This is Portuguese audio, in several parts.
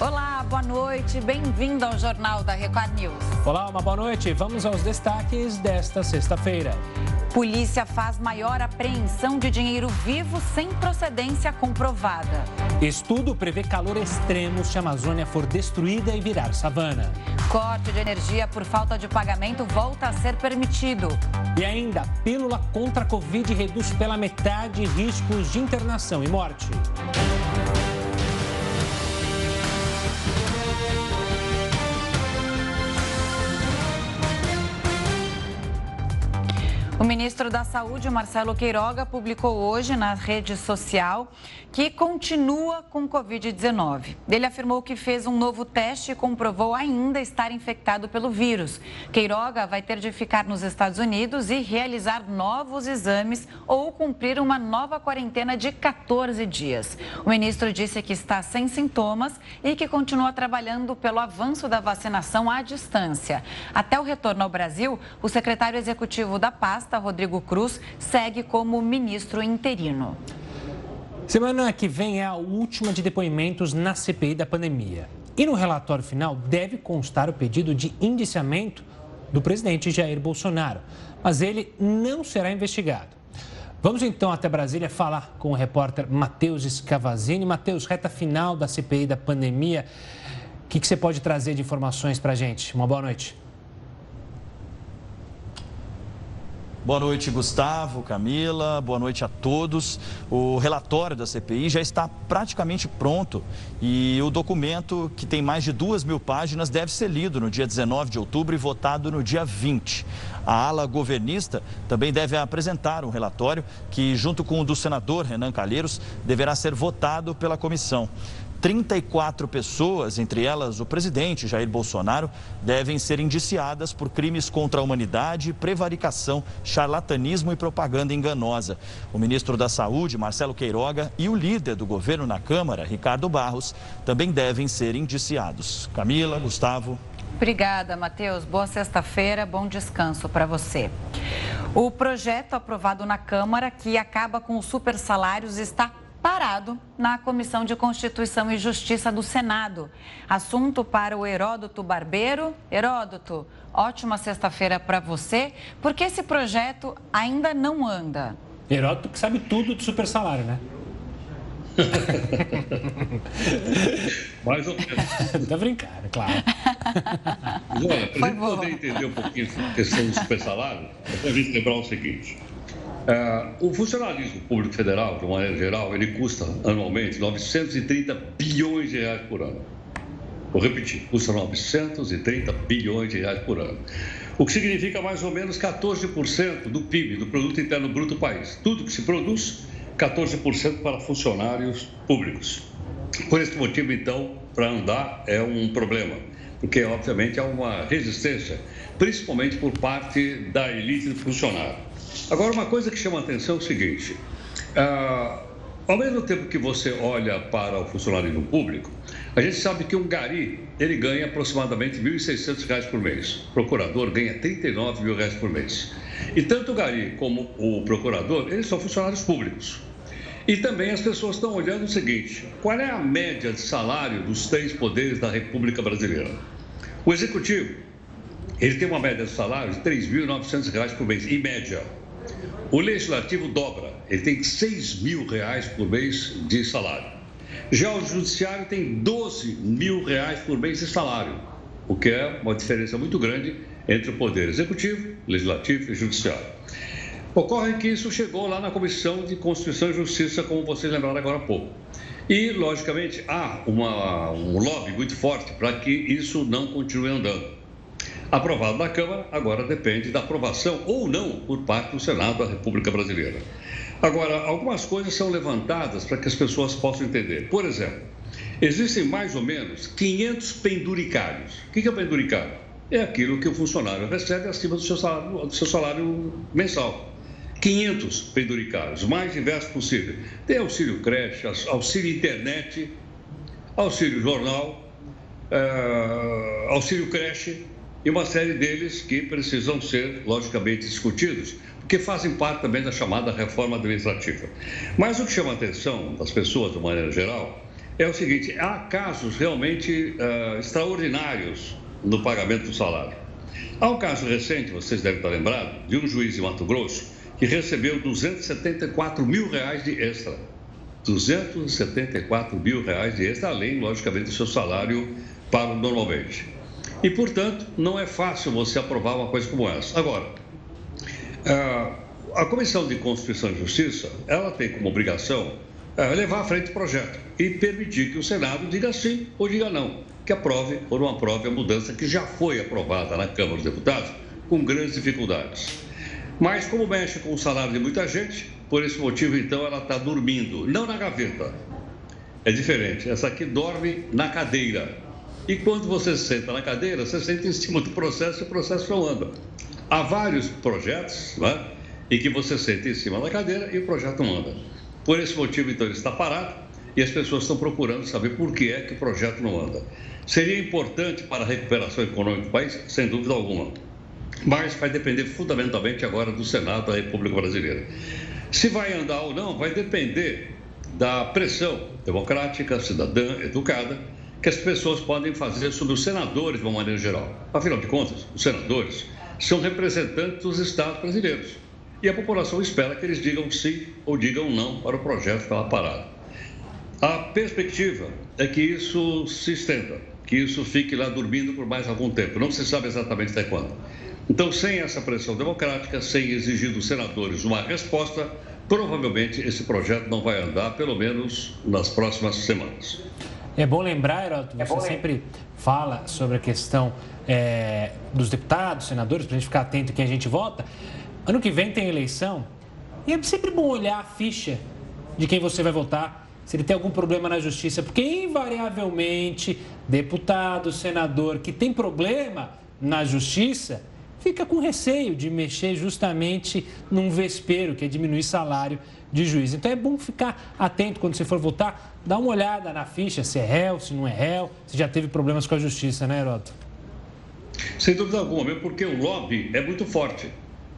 Olá, boa noite. Bem-vindo ao Jornal da Record News. Olá, uma boa noite. Vamos aos destaques desta sexta-feira. Polícia faz maior apreensão de dinheiro vivo sem procedência comprovada. Estudo prevê calor extremo se a Amazônia for destruída e virar savana. Corte de energia por falta de pagamento volta a ser permitido. E ainda, pílula contra a Covid reduz pela metade riscos de internação e morte. O ministro da Saúde, Marcelo Queiroga, publicou hoje na rede social que continua com Covid-19. Ele afirmou que fez um novo teste e comprovou ainda estar infectado pelo vírus. Queiroga vai ter de ficar nos Estados Unidos e realizar novos exames ou cumprir uma nova quarentena de 14 dias. O ministro disse que está sem sintomas e que continua trabalhando pelo avanço da vacinação à distância. Até o retorno ao Brasil, o secretário executivo da pasta, Rodrigo Cruz, segue como ministro interino. Semana que vem é a última de depoimentos na CPI da pandemia. E no relatório final deve constar o pedido de indiciamento do presidente Jair Bolsonaro. Mas ele não será investigado. Vamos então até Brasília falar com o repórter Matheus Scavazini. Matheus, reta final da CPI da pandemia. O que, que você pode trazer de informações para a gente? Uma boa noite. Boa noite, Gustavo, Camila, boa noite a todos. O relatório da CPI já está praticamente pronto e o documento, que tem mais de duas mil páginas, deve ser lido no dia 19 de outubro e votado no dia 20. A ala governista também deve apresentar um relatório que, junto com o do senador Renan Calheiros, deverá ser votado pela comissão. 34 pessoas, entre elas o presidente Jair Bolsonaro, devem ser indiciadas por crimes contra a humanidade, prevaricação, charlatanismo e propaganda enganosa. O ministro da Saúde, Marcelo Queiroga, e o líder do governo na Câmara, Ricardo Barros, também devem ser indiciados. Camila, Gustavo. Obrigada, Matheus. Boa sexta-feira, bom descanso para você. O projeto aprovado na Câmara, que acaba com os super salários, está parado na Comissão de Constituição e Justiça do Senado. Assunto para o Heródoto Barbeiro. Heródoto, ótima sexta-feira para você, porque esse projeto ainda não anda. Heródoto que sabe tudo de super salário, né? Mais ou menos. Tá brincando, claro. Olha, para a gente poder entender um pouquinho a questão do super salário, é a gente lembrar o seguinte. É, o funcionalismo público federal, de uma maneira geral, ele custa anualmente 930 bilhões de reais por ano. Vou repetir, custa 930 bilhões de reais por ano. O que significa mais ou menos 14% do PIB, do Produto Interno Bruto do país. Tudo que se produz, 14% para funcionários públicos. Por esse motivo, então, para andar é um problema, porque obviamente há uma resistência, principalmente por parte da elite do funcionário. Agora, uma coisa que chama a atenção é o seguinte: ah, ao mesmo tempo que você olha para o funcionalismo público, a gente sabe que um gari ele ganha aproximadamente R$ 1.600 por mês. O procurador ganha 39 mil reais por mês. E tanto o gari como o procurador, eles são funcionários públicos. E também as pessoas estão olhando o seguinte: qual é a média de salário dos três poderes da República Brasileira? O executivo, ele tem uma média de salário de R$ 3.900 por mês, em média. O legislativo dobra, ele tem 6 mil reais por mês de salário. Já o judiciário tem 12 mil reais por mês de salário, o que é uma diferença muito grande entre o poder executivo, legislativo e judiciário. Ocorre que isso chegou lá na Comissão de Constituição e Justiça, como vocês lembraram agora há pouco. E, logicamente, há uma, um lobby muito forte para que isso não continue andando aprovado na Câmara, agora depende da aprovação ou não por parte do Senado da República Brasileira. Agora, algumas coisas são levantadas para que as pessoas possam entender. Por exemplo, existem mais ou menos 500 penduricários. O que é penduricário? É aquilo que o funcionário recebe acima do seu salário, do seu salário mensal. 500 penduricários, mais diversos possível. Tem auxílio creche, auxílio internet, auxílio jornal, uh, auxílio creche, e uma série deles que precisam ser, logicamente, discutidos, porque fazem parte também da chamada reforma administrativa. Mas o que chama a atenção das pessoas, de maneira geral, é o seguinte: há casos realmente uh, extraordinários no pagamento do salário. Há um caso recente, vocês devem estar lembrados, de um juiz de Mato Grosso que recebeu 274 mil reais de extra. 274 mil reais de extra, além, logicamente, do seu salário pago normalmente. E, portanto, não é fácil você aprovar uma coisa como essa. Agora, uh, a Comissão de Constituição e Justiça, ela tem como obrigação uh, levar à frente o projeto e permitir que o Senado diga sim ou diga não que aprove ou não aprove a mudança que já foi aprovada na Câmara dos Deputados com grandes dificuldades. Mas, como mexe com o salário de muita gente, por esse motivo, então, ela está dormindo, não na gaveta. É diferente. Essa aqui dorme na cadeira. E quando você senta na cadeira, você senta em cima do processo e o processo não anda. Há vários projetos né, em que você senta em cima da cadeira e o projeto não anda. Por esse motivo, então, ele está parado e as pessoas estão procurando saber por que é que o projeto não anda. Seria importante para a recuperação econômica do país, sem dúvida alguma, mas vai depender fundamentalmente agora do Senado da República Brasileira. Se vai andar ou não, vai depender da pressão democrática, cidadã, educada, que as pessoas podem fazer sobre os senadores de uma maneira geral. Afinal de contas, os senadores são representantes dos estados brasileiros. E a população espera que eles digam sim ou digam não para o projeto que está parado. A perspectiva é que isso se estenda que isso fique lá dormindo por mais algum tempo. Não se sabe exatamente até quando. Então, sem essa pressão democrática, sem exigir dos senadores uma resposta, provavelmente esse projeto não vai andar, pelo menos nas próximas semanas. É bom lembrar, Heroto, você é bom sempre fala sobre a questão é, dos deputados, senadores, para a gente ficar atento quem a gente vota. Ano que vem tem eleição e é sempre bom olhar a ficha de quem você vai votar se ele tem algum problema na justiça, porque invariavelmente deputado, senador que tem problema na justiça fica com receio de mexer justamente num vespeiro, que é diminuir salário de juiz. Então é bom ficar atento quando você for votar, dá uma olhada na ficha, se é réu, se não é réu, se já teve problemas com a justiça, né, Heroto? Sem dúvida alguma, mesmo porque o lobby é muito forte,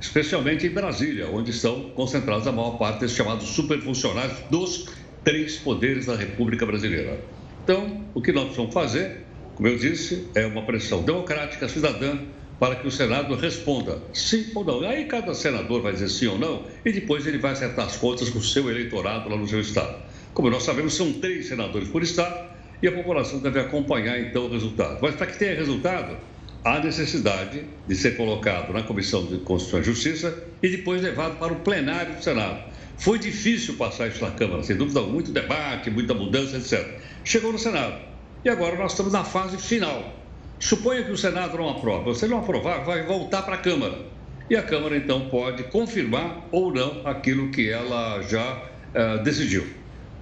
especialmente em Brasília, onde estão concentrados a maior parte desses chamados superfuncionários dos três poderes da República Brasileira. Então, o que nós precisamos fazer, como eu disse, é uma pressão democrática, cidadã, para que o Senado responda sim ou não. Aí cada senador vai dizer sim ou não e depois ele vai acertar as contas com o seu eleitorado lá no seu estado. Como nós sabemos, são três senadores por estado e a população deve acompanhar então o resultado. Mas para que tenha resultado, há necessidade de ser colocado na Comissão de Constituição e Justiça e depois levado para o plenário do Senado. Foi difícil passar isso na Câmara, sem dúvida, muito debate, muita mudança, etc. Chegou no Senado. E agora nós estamos na fase final. Suponha que o Senado não aprova. Se ele não aprovar, vai voltar para a Câmara. E a Câmara, então, pode confirmar ou não aquilo que ela já uh, decidiu.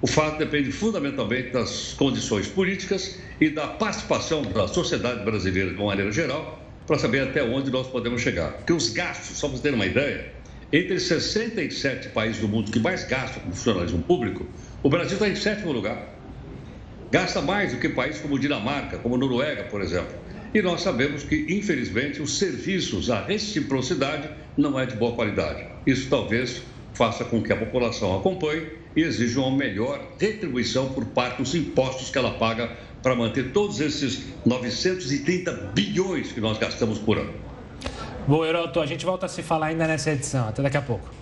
O fato depende fundamentalmente das condições políticas e da participação da sociedade brasileira de uma maneira geral para saber até onde nós podemos chegar. Porque os gastos, só para você ter uma ideia, entre 67 países do mundo que mais gastam com funcionalismo público, o Brasil está em sétimo lugar. Gasta mais do que países como Dinamarca, como Noruega, por exemplo. E nós sabemos que, infelizmente, os serviços, a reciprocidade não é de boa qualidade. Isso talvez faça com que a população acompanhe e exija uma melhor retribuição por parte dos impostos que ela paga para manter todos esses 930 bilhões que nós gastamos por ano. Bom, Heroto, a gente volta a se falar ainda nessa edição. Até daqui a pouco.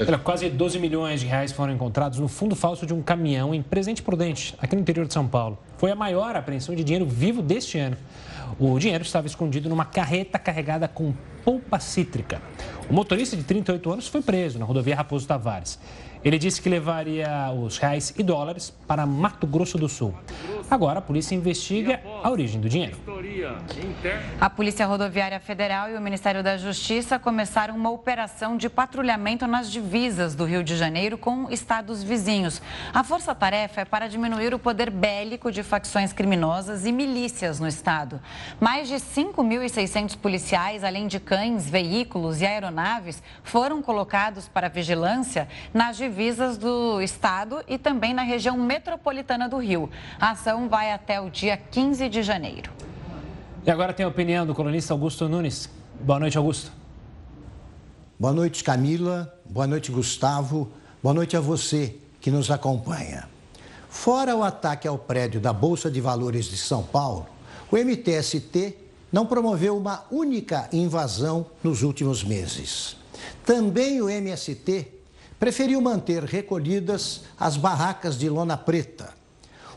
Olha, quase 12 milhões de reais foram encontrados no fundo falso de um caminhão em Presente Prudente, aqui no interior de São Paulo. Foi a maior apreensão de dinheiro vivo deste ano. O dinheiro estava escondido numa carreta carregada com polpa cítrica. O motorista de 38 anos foi preso na rodovia Raposo Tavares. Ele disse que levaria os reais e dólares para Mato Grosso do Sul. Agora a polícia investiga a origem do dinheiro. A Polícia Rodoviária Federal e o Ministério da Justiça começaram uma operação de patrulhamento nas divisas do Rio de Janeiro com estados vizinhos. A força-tarefa é para diminuir o poder bélico de facções criminosas e milícias no estado. Mais de 5.600 policiais, além de cães, veículos e aeronaves, foram colocados para vigilância nas divisas divisas do estado e também na região metropolitana do Rio. A ação vai até o dia 15 de janeiro. E agora tem a opinião do colunista Augusto Nunes. Boa noite, Augusto. Boa noite, Camila. Boa noite, Gustavo. Boa noite a você que nos acompanha. Fora o ataque ao prédio da Bolsa de Valores de São Paulo, o MTST não promoveu uma única invasão nos últimos meses. Também o MST preferiu manter recolhidas as barracas de lona preta.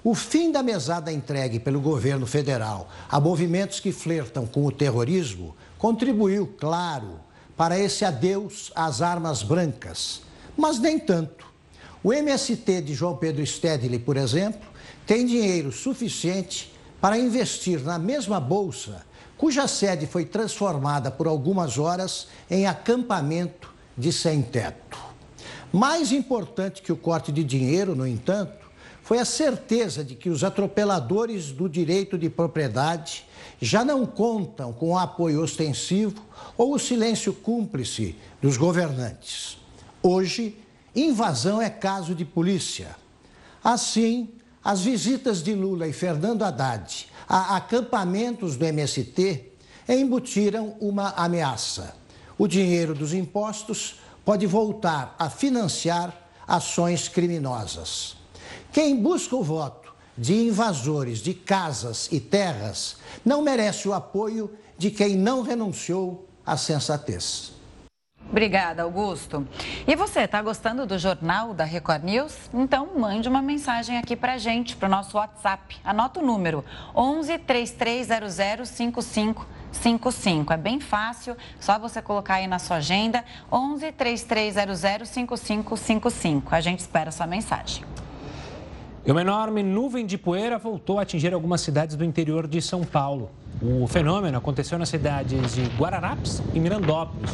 O fim da mesada entregue pelo governo federal a movimentos que flertam com o terrorismo contribuiu, claro, para esse adeus às armas brancas, mas nem tanto. O MST de João Pedro Stedley, por exemplo, tem dinheiro suficiente para investir na mesma bolsa, cuja sede foi transformada por algumas horas em acampamento de sem-teto. Mais importante que o corte de dinheiro, no entanto, foi a certeza de que os atropeladores do direito de propriedade já não contam com o apoio ostensivo ou o silêncio cúmplice dos governantes. Hoje, invasão é caso de polícia. Assim, as visitas de Lula e Fernando Haddad a acampamentos do MST embutiram uma ameaça. O dinheiro dos impostos pode voltar a financiar ações criminosas. Quem busca o voto de invasores de casas e terras não merece o apoio de quem não renunciou à sensatez. Obrigada, Augusto. E você, está gostando do jornal da Record News? Então, mande uma mensagem aqui para gente, para o nosso WhatsApp. Anota o número 11 3300 5555. É bem fácil, só você colocar aí na sua agenda 11 3300 5555. A gente espera a sua mensagem. E uma enorme nuvem de poeira voltou a atingir algumas cidades do interior de São Paulo. O fenômeno aconteceu nas cidades de Guararapes e Mirandópolis,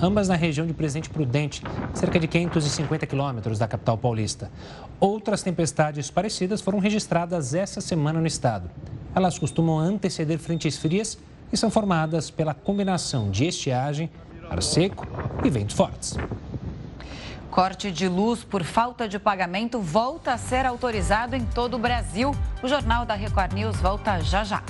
ambas na região de Presidente Prudente, cerca de 550 quilômetros da capital paulista. Outras tempestades parecidas foram registradas essa semana no estado. Elas costumam anteceder frentes frias e são formadas pela combinação de estiagem, ar seco e ventos fortes. Corte de luz por falta de pagamento volta a ser autorizado em todo o Brasil. O Jornal da Record News volta já já.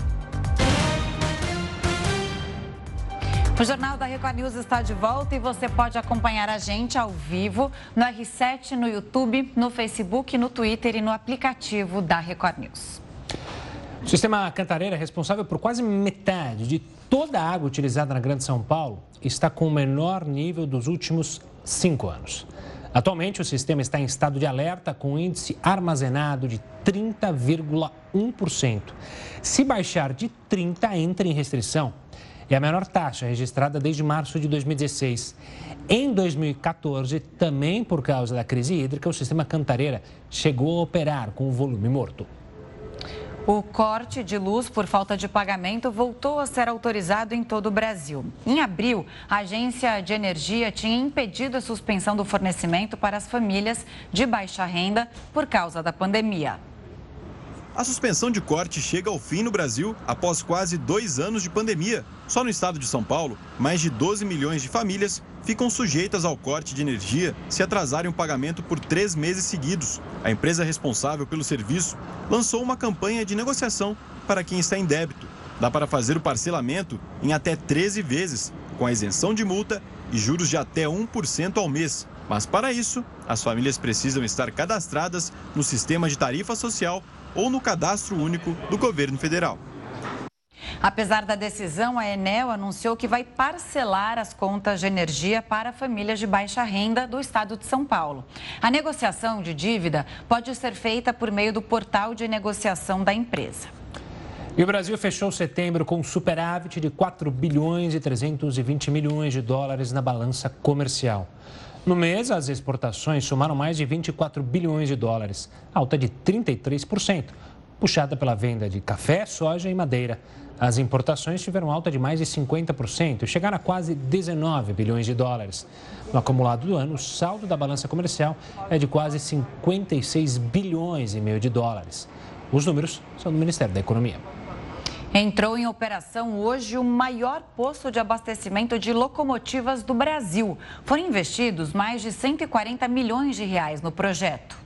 O Jornal da Record News está de volta e você pode acompanhar a gente ao vivo no R7, no YouTube, no Facebook, no Twitter e no aplicativo da Record News. O sistema Cantareira, responsável por quase metade de toda a água utilizada na Grande São Paulo, está com o menor nível dos últimos cinco anos. Atualmente, o sistema está em estado de alerta com índice armazenado de 30,1%. Se baixar de 30, entra em restrição. É a menor taxa registrada desde março de 2016. Em 2014, também por causa da crise hídrica, o sistema Cantareira chegou a operar com o volume morto. O corte de luz por falta de pagamento voltou a ser autorizado em todo o Brasil. Em abril, a Agência de Energia tinha impedido a suspensão do fornecimento para as famílias de baixa renda por causa da pandemia. A suspensão de corte chega ao fim no Brasil após quase dois anos de pandemia. Só no estado de São Paulo, mais de 12 milhões de famílias ficam sujeitas ao corte de energia se atrasarem o pagamento por três meses seguidos. A empresa responsável pelo serviço lançou uma campanha de negociação para quem está em débito. Dá para fazer o parcelamento em até 13 vezes, com a isenção de multa e juros de até 1% ao mês. Mas para isso, as famílias precisam estar cadastradas no sistema de tarifa social ou no cadastro único do governo federal. Apesar da decisão, a Enel anunciou que vai parcelar as contas de energia para famílias de baixa renda do estado de São Paulo. A negociação de dívida pode ser feita por meio do portal de negociação da empresa. E o Brasil fechou setembro com um superávit de 4 bilhões e 320 milhões de dólares na balança comercial. No mês, as exportações somaram mais de 24 bilhões de dólares, alta de 33%, puxada pela venda de café, soja e madeira. As importações tiveram alta de mais de 50% e chegaram a quase 19 bilhões de dólares. No acumulado do ano, o saldo da balança comercial é de quase 56 bilhões e meio de dólares. Os números são do Ministério da Economia. Entrou em operação hoje o maior posto de abastecimento de locomotivas do Brasil. Foram investidos mais de 140 milhões de reais no projeto.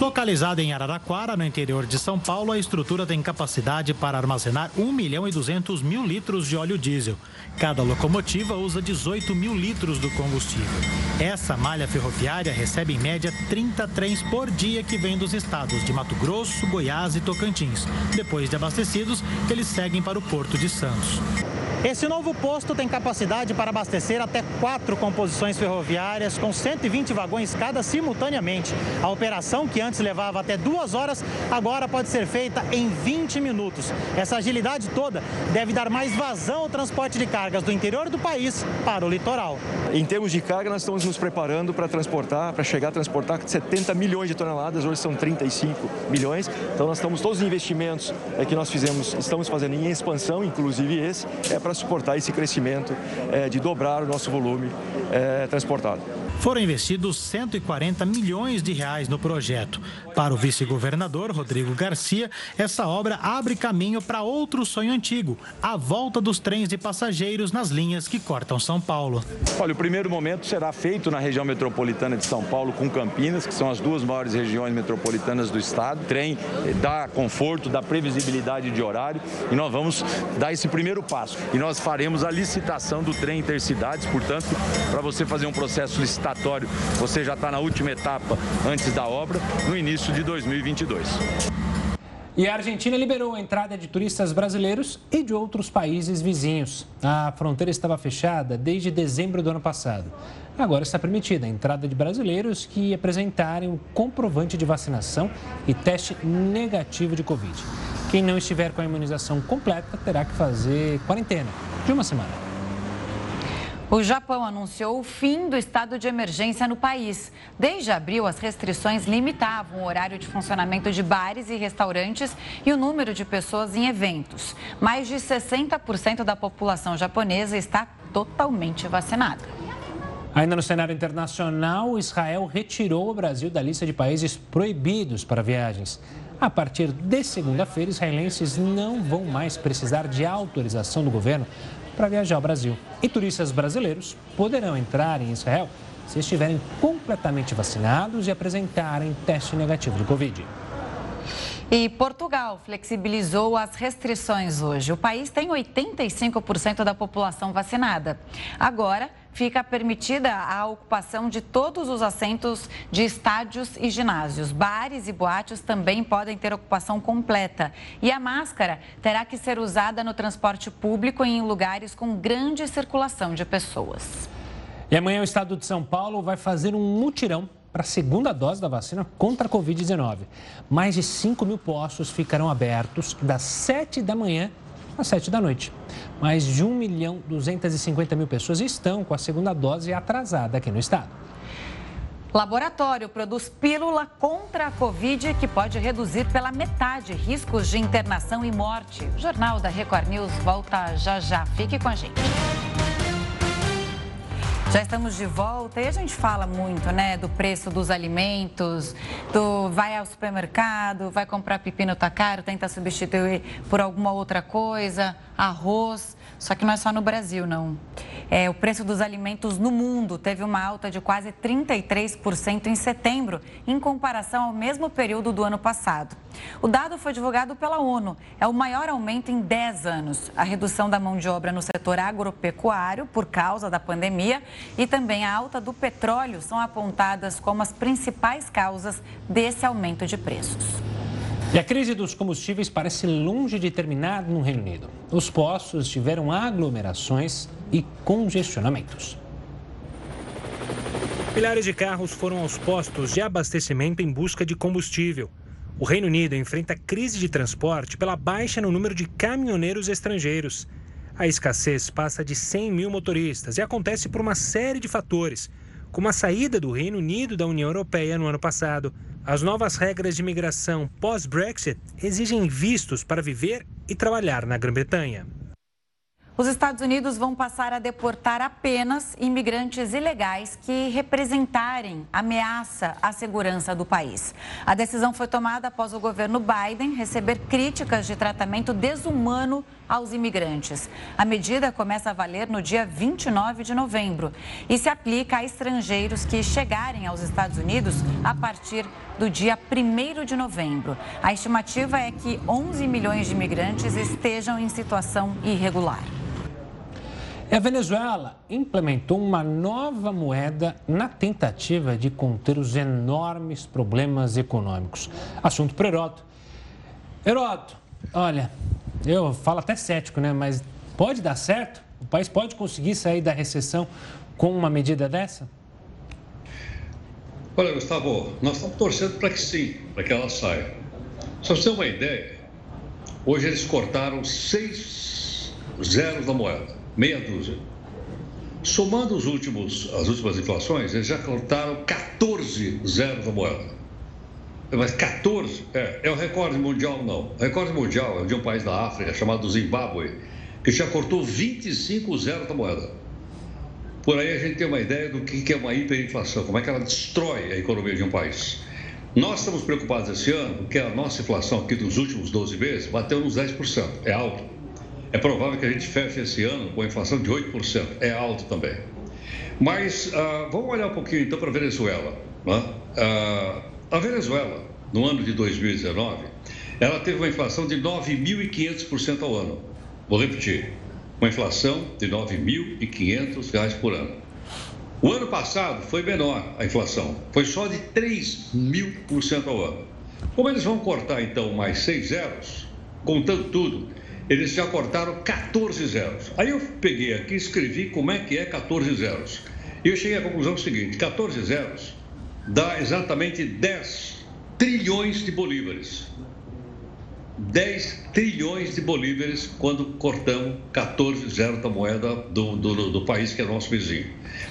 Localizada em Araraquara, no interior de São Paulo, a estrutura tem capacidade para armazenar 1 milhão e 200 mil litros de óleo diesel. Cada locomotiva usa 18 mil litros do combustível. Essa malha ferroviária recebe em média 30 trens por dia que vêm dos estados de Mato Grosso, Goiás e Tocantins. Depois de abastecidos, eles seguem para o Porto de Santos. Esse novo posto tem capacidade para abastecer até quatro composições ferroviárias com 120 vagões cada simultaneamente. A operação, que antes levava até duas horas, agora pode ser feita em 20 minutos. Essa agilidade toda deve dar mais vazão ao transporte de cargas do interior do país para o litoral. Em termos de carga, nós estamos nos preparando para transportar, para chegar a transportar 70 milhões de toneladas, hoje são 35 milhões. Então nós estamos todos os investimentos é, que nós fizemos, estamos fazendo em expansão, inclusive esse, é para suportar esse crescimento é, de dobrar o nosso volume é, transportado. Foram investidos 140 milhões de reais no projeto. Para o vice-governador Rodrigo Garcia, essa obra abre caminho para outro sonho antigo, a volta dos trens de passageiros nas linhas que cortam São Paulo. Olha, o primeiro momento será feito na região metropolitana de São Paulo com Campinas, que são as duas maiores regiões metropolitanas do estado. O trem dá conforto, dá previsibilidade de horário e nós vamos dar esse primeiro passo. E nós faremos a licitação do trem intercidades, portanto, para você fazer um processo licitatório licitatório, você já está na última etapa antes da obra, no início de 2022. E a Argentina liberou a entrada de turistas brasileiros e de outros países vizinhos. A fronteira estava fechada desde dezembro do ano passado. Agora está permitida a entrada de brasileiros que apresentarem um comprovante de vacinação e teste negativo de Covid. Quem não estiver com a imunização completa terá que fazer quarentena de uma semana. O Japão anunciou o fim do estado de emergência no país. Desde abril, as restrições limitavam o horário de funcionamento de bares e restaurantes e o número de pessoas em eventos. Mais de 60% da população japonesa está totalmente vacinada. Ainda no cenário internacional, Israel retirou o Brasil da lista de países proibidos para viagens. A partir de segunda-feira, israelenses não vão mais precisar de autorização do governo para viajar ao Brasil. E turistas brasileiros poderão entrar em Israel se estiverem completamente vacinados e apresentarem teste negativo de Covid. E Portugal flexibilizou as restrições hoje. O país tem 85% da população vacinada. Agora, fica permitida a ocupação de todos os assentos de estádios e ginásios. Bares e boates também podem ter ocupação completa. E a máscara terá que ser usada no transporte público e em lugares com grande circulação de pessoas. E amanhã o estado de São Paulo vai fazer um mutirão para a segunda dose da vacina contra a Covid-19. Mais de 5 mil postos ficarão abertos das 7 da manhã às 7 da noite. Mais de 1 milhão 250 mil pessoas estão com a segunda dose atrasada aqui no estado. Laboratório produz pílula contra a Covid que pode reduzir pela metade riscos de internação e morte. O Jornal da Record News volta já já. Fique com a gente. Já estamos de volta e a gente fala muito, né, do preço dos alimentos, do vai ao supermercado, vai comprar pepino tá caro, tenta substituir por alguma outra coisa, arroz. Só que não é só no Brasil, não. É, o preço dos alimentos no mundo teve uma alta de quase 33% em setembro, em comparação ao mesmo período do ano passado. O dado foi divulgado pela ONU. É o maior aumento em 10 anos. A redução da mão de obra no setor agropecuário por causa da pandemia e também a alta do petróleo são apontadas como as principais causas desse aumento de preços. E a crise dos combustíveis parece longe de terminar no Reino Unido. Os postos tiveram aglomerações e congestionamentos. Milhares de carros foram aos postos de abastecimento em busca de combustível. O Reino Unido enfrenta crise de transporte pela baixa no número de caminhoneiros estrangeiros. A escassez passa de 100 mil motoristas e acontece por uma série de fatores, como a saída do Reino Unido da União Europeia no ano passado. As novas regras de imigração pós-Brexit exigem vistos para viver e trabalhar na Grã-Bretanha. Os Estados Unidos vão passar a deportar apenas imigrantes ilegais que representarem ameaça à segurança do país. A decisão foi tomada após o governo Biden receber críticas de tratamento desumano aos imigrantes. A medida começa a valer no dia 29 de novembro e se aplica a estrangeiros que chegarem aos Estados Unidos a partir do dia 1 de novembro. A estimativa é que 11 milhões de imigrantes estejam em situação irregular. E a Venezuela implementou uma nova moeda na tentativa de conter os enormes problemas econômicos. Assunto para Heroto. Heroto, olha, eu falo até cético, né? Mas pode dar certo? O país pode conseguir sair da recessão com uma medida dessa? Olha, Gustavo, nós estamos torcendo para que sim, para que ela saia. Só você ter uma ideia, hoje eles cortaram seis zeros da moeda meia dúzia. Somando os últimos, as últimas inflações, eles já cortaram 14 zeros da moeda. Mas 14 é, é o recorde mundial, não. O recorde mundial é de um país da África chamado Zimbábue, que já cortou 25 zeros da moeda. Por aí a gente tem uma ideia do que é uma hiperinflação, como é que ela destrói a economia de um país. Nós estamos preocupados esse ano porque a nossa inflação aqui dos últimos 12 meses bateu nos 10%. É alto. É provável que a gente feche esse ano com a inflação de 8%. É alto também. Mas uh, vamos olhar um pouquinho então para a Venezuela. Né? Uh, a Venezuela, no ano de 2019, ela teve uma inflação de 9.500% ao ano. Vou repetir, uma inflação de 9.500 reais por ano. O ano passado foi menor a inflação, foi só de 3 mil por cento ao ano. Como eles vão cortar então mais seis zeros, contando tudo, eles já cortaram 14 zeros. Aí eu peguei aqui e escrevi como é que é 14 zeros. E eu cheguei à conclusão seguinte: 14 zeros dá exatamente 10 trilhões de bolívares. 10 trilhões de bolívares quando cortamos 14 zeros da moeda do, do, do país que é nosso vizinho.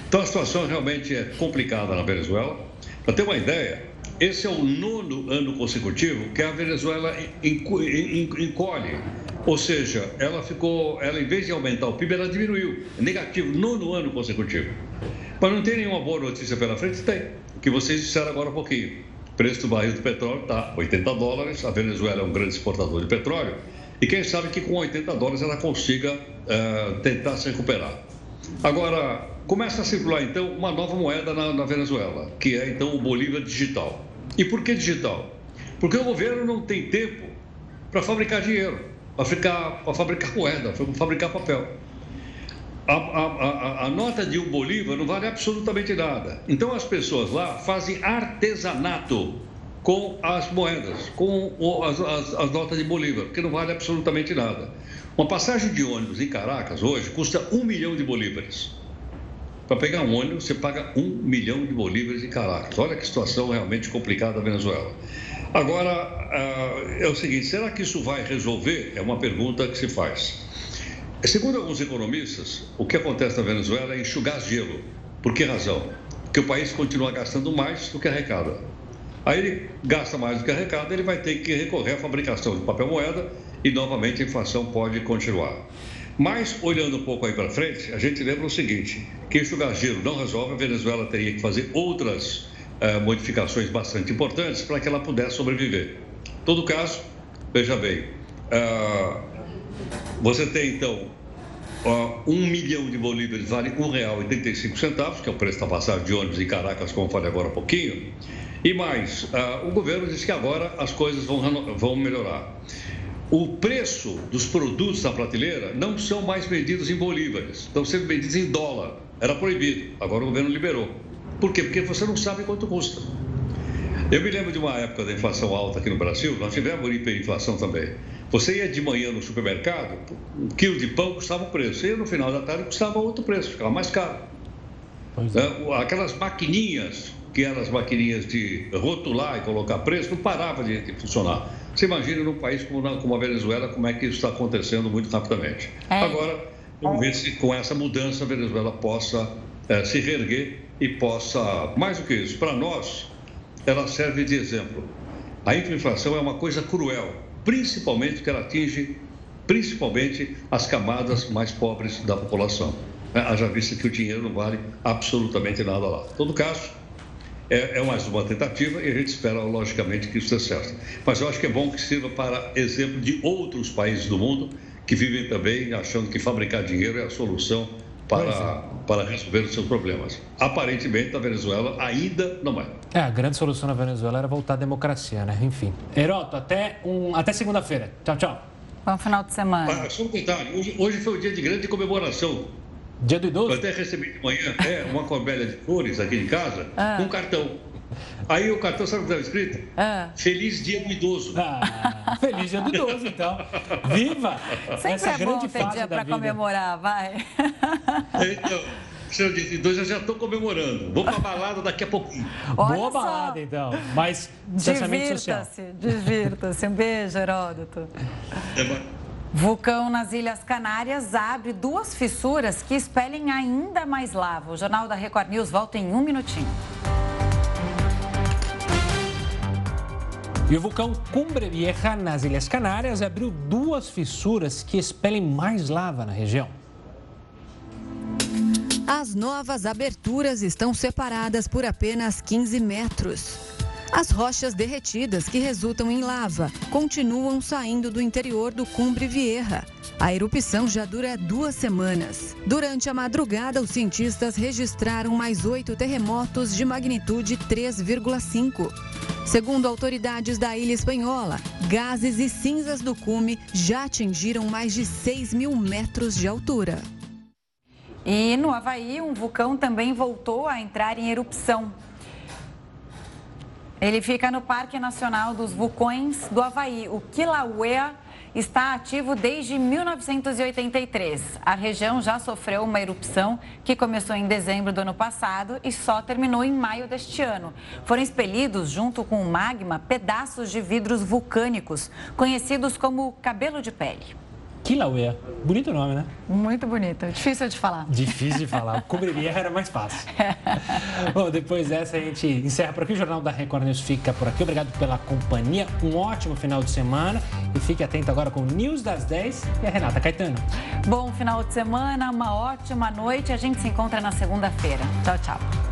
Então a situação realmente é complicada na Venezuela. Para ter uma ideia, esse é o nono ano consecutivo que a Venezuela encolhe ou seja, ela ficou, ela em vez de aumentar o PIB, ela diminuiu. É negativo, nono ano consecutivo. Mas não tem nenhuma boa notícia pela frente? Tem. O que vocês disseram agora há pouquinho. O preço do barril do petróleo está 80 dólares. A Venezuela é um grande exportador de petróleo. E quem sabe que com 80 dólares ela consiga uh, tentar se recuperar. Agora, começa a circular então uma nova moeda na, na Venezuela, que é então o Bolívar digital. E por que digital? Porque o governo não tem tempo para fabricar dinheiro para fabricar, fabricar moeda, para fabricar papel. A, a, a, a, nota de um bolívar não vale absolutamente nada. Então as pessoas lá fazem artesanato com as moedas, com as, as, as notas de bolívar, que não vale absolutamente nada. Uma passagem de ônibus em Caracas hoje custa um milhão de bolívares. Para pegar um ônibus, você paga um milhão de bolívares em Caracas. Olha que situação realmente complicada da Venezuela. Agora, ah, é o seguinte: será que isso vai resolver? É uma pergunta que se faz. Segundo alguns economistas, o que acontece na Venezuela é enxugar gelo. Por que razão? Porque o país continua gastando mais do que arrecada. Aí ele gasta mais do que arrecada, ele vai ter que recorrer à fabricação de papel moeda e novamente a inflação pode continuar. Mas, olhando um pouco aí para frente, a gente lembra o seguinte: que enxugar gelo não resolve, a Venezuela teria que fazer outras uh, modificações bastante importantes para que ela pudesse sobreviver. Todo caso, veja bem, uh, você tem então um milhão de bolívares vale R$ 1,85, que é o preço da passagem de ônibus em Caracas, como falei agora há pouquinho. E mais, uh, o governo disse que agora as coisas vão, melhorar. O preço dos produtos da prateleira não são mais vendidos em bolívares, estão sendo vendidos em dólar. Era proibido, agora o governo liberou. Por quê? Porque você não sabe quanto custa. Eu me lembro de uma época da inflação alta aqui no Brasil, nós tivemos hiperinflação também. Você ia de manhã no supermercado, um quilo de pão custava um preço, e no final da tarde custava outro preço, ficava mais caro. É. Aquelas maquininhas, que eram as maquininhas de rotular e colocar preço, não parava de, de funcionar. Você imagina num país como, como, a Venezuela, como é que isso está acontecendo muito rapidamente. É. Agora, vamos ver se com essa mudança a Venezuela possa é, se reerguer e possa, mais do que isso, para nós, ela serve de exemplo. A hiperinflação é uma coisa cruel, principalmente porque ela atinge principalmente as camadas mais pobres da população. Né? Haja vista que o dinheiro não vale absolutamente nada lá. Em todo caso, é, é, mais uma tentativa e a gente espera, logicamente, que isso dê certo. Mas eu acho que é bom que sirva para exemplo de outros países do mundo que vivem também achando que fabricar dinheiro é a solução para, é. para resolver os seus problemas. Aparentemente, a Venezuela ainda não é. É, a grande solução na Venezuela era voltar à democracia, né? Enfim. Heroto, até, um, até segunda-feira. Tchau, tchau. Bom final de semana. Ah, só um detalhe. Hoje, hoje foi o dia de grande comemoração. Dia do idoso? Eu até recebi de manhã é, uma corbelha de flores aqui em casa ah. com um cartão. Aí o cartão, sabe o que estava escrito? Ah. Feliz Dia do Idoso. Ah, feliz Dia do Idoso, então. Viva! Sempre Essa é grande bom ter dia para comemorar, vai. Então, seu dia de idoso eu já estou comemorando. Vou para balada daqui a pouquinho. Olha Boa só. balada, então. Mas divirta-se, divirta-se. Um beijo, Heródoto. Vulcão nas Ilhas Canárias abre duas fissuras que expelem ainda mais lava. O Jornal da Record News volta em um minutinho. E o vulcão Cumbre Vieja, nas Ilhas Canárias, abriu duas fissuras que expelem mais lava na região. As novas aberturas estão separadas por apenas 15 metros. As rochas derretidas que resultam em lava continuam saindo do interior do Cumbre Vieja. A erupção já dura duas semanas. Durante a madrugada, os cientistas registraram mais oito terremotos de magnitude 3,5. Segundo autoridades da ilha espanhola, gases e cinzas do cume já atingiram mais de 6 mil metros de altura. E no Havaí, um vulcão também voltou a entrar em erupção. Ele fica no Parque Nacional dos Vulcões do Havaí, o Kilauea está ativo desde 1983. A região já sofreu uma erupção que começou em dezembro do ano passado e só terminou em maio deste ano. Foram expelidos, junto com o magma, pedaços de vidros vulcânicos, conhecidos como cabelo de pele. Kilauea. Bonito nome, né? Muito bonito. Difícil de falar. Difícil de falar. Cobriria era mais fácil. Bom, depois dessa a gente encerra por aqui. O Jornal da Record News fica por aqui. Obrigado pela companhia. Um ótimo final de semana. E fique atento agora com o News das 10 e a Renata Caetano. Bom final de semana, uma ótima noite. A gente se encontra na segunda-feira. Tchau, tchau.